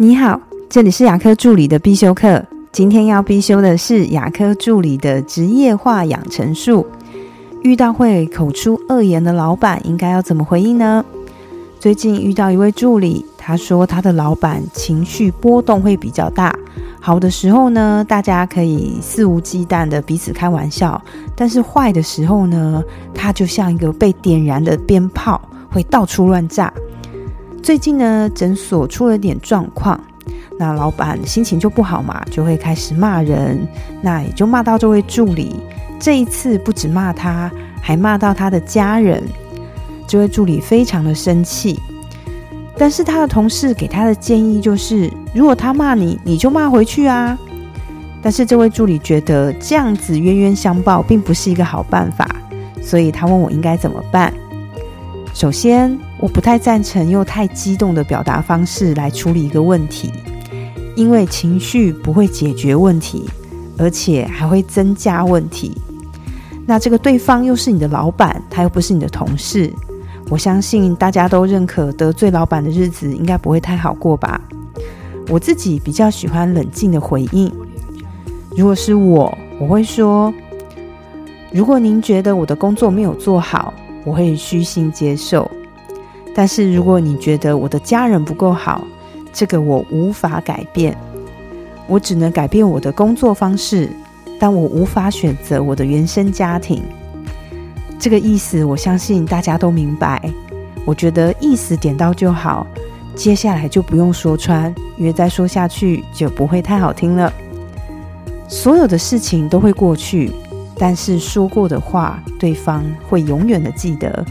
你好，这里是牙科助理的必修课。今天要必修的是牙科助理的职业化养成术。遇到会口出恶言的老板，应该要怎么回应呢？最近遇到一位助理，他说他的老板情绪波动会比较大。好的时候呢，大家可以肆无忌惮的彼此开玩笑；但是坏的时候呢，他就像一个被点燃的鞭炮，会到处乱炸。最近呢，诊所出了点状况，那老板心情就不好嘛，就会开始骂人，那也就骂到这位助理。这一次不止骂他，还骂到他的家人。这位助理非常的生气，但是他的同事给他的建议就是，如果他骂你，你就骂回去啊。但是这位助理觉得这样子冤冤相报并不是一个好办法，所以他问我应该怎么办。首先，我不太赞成用太激动的表达方式来处理一个问题，因为情绪不会解决问题，而且还会增加问题。那这个对方又是你的老板，他又不是你的同事，我相信大家都认可得罪老板的日子应该不会太好过吧？我自己比较喜欢冷静的回应。如果是我，我会说：如果您觉得我的工作没有做好，我会虚心接受，但是如果你觉得我的家人不够好，这个我无法改变。我只能改变我的工作方式，但我无法选择我的原生家庭。这个意思，我相信大家都明白。我觉得意思点到就好，接下来就不用说穿，因为再说下去就不会太好听了。所有的事情都会过去。但是说过的话，对方会永远的记得。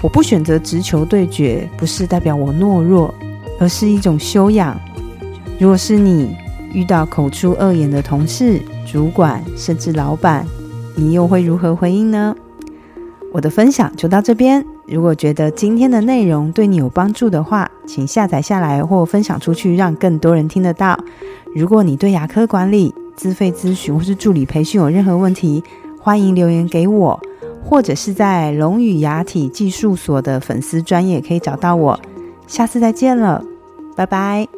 我不选择直球对决，不是代表我懦弱，而是一种修养。如果是你遇到口出恶言的同事、主管，甚至老板，你又会如何回应呢？我的分享就到这边。如果觉得今天的内容对你有帮助的话，请下载下来或分享出去，让更多人听得到。如果你对牙科管理，自费咨询或是助理培训有任何问题，欢迎留言给我，或者是在龙语牙体技术所的粉丝专业可以找到我。下次再见了，拜拜。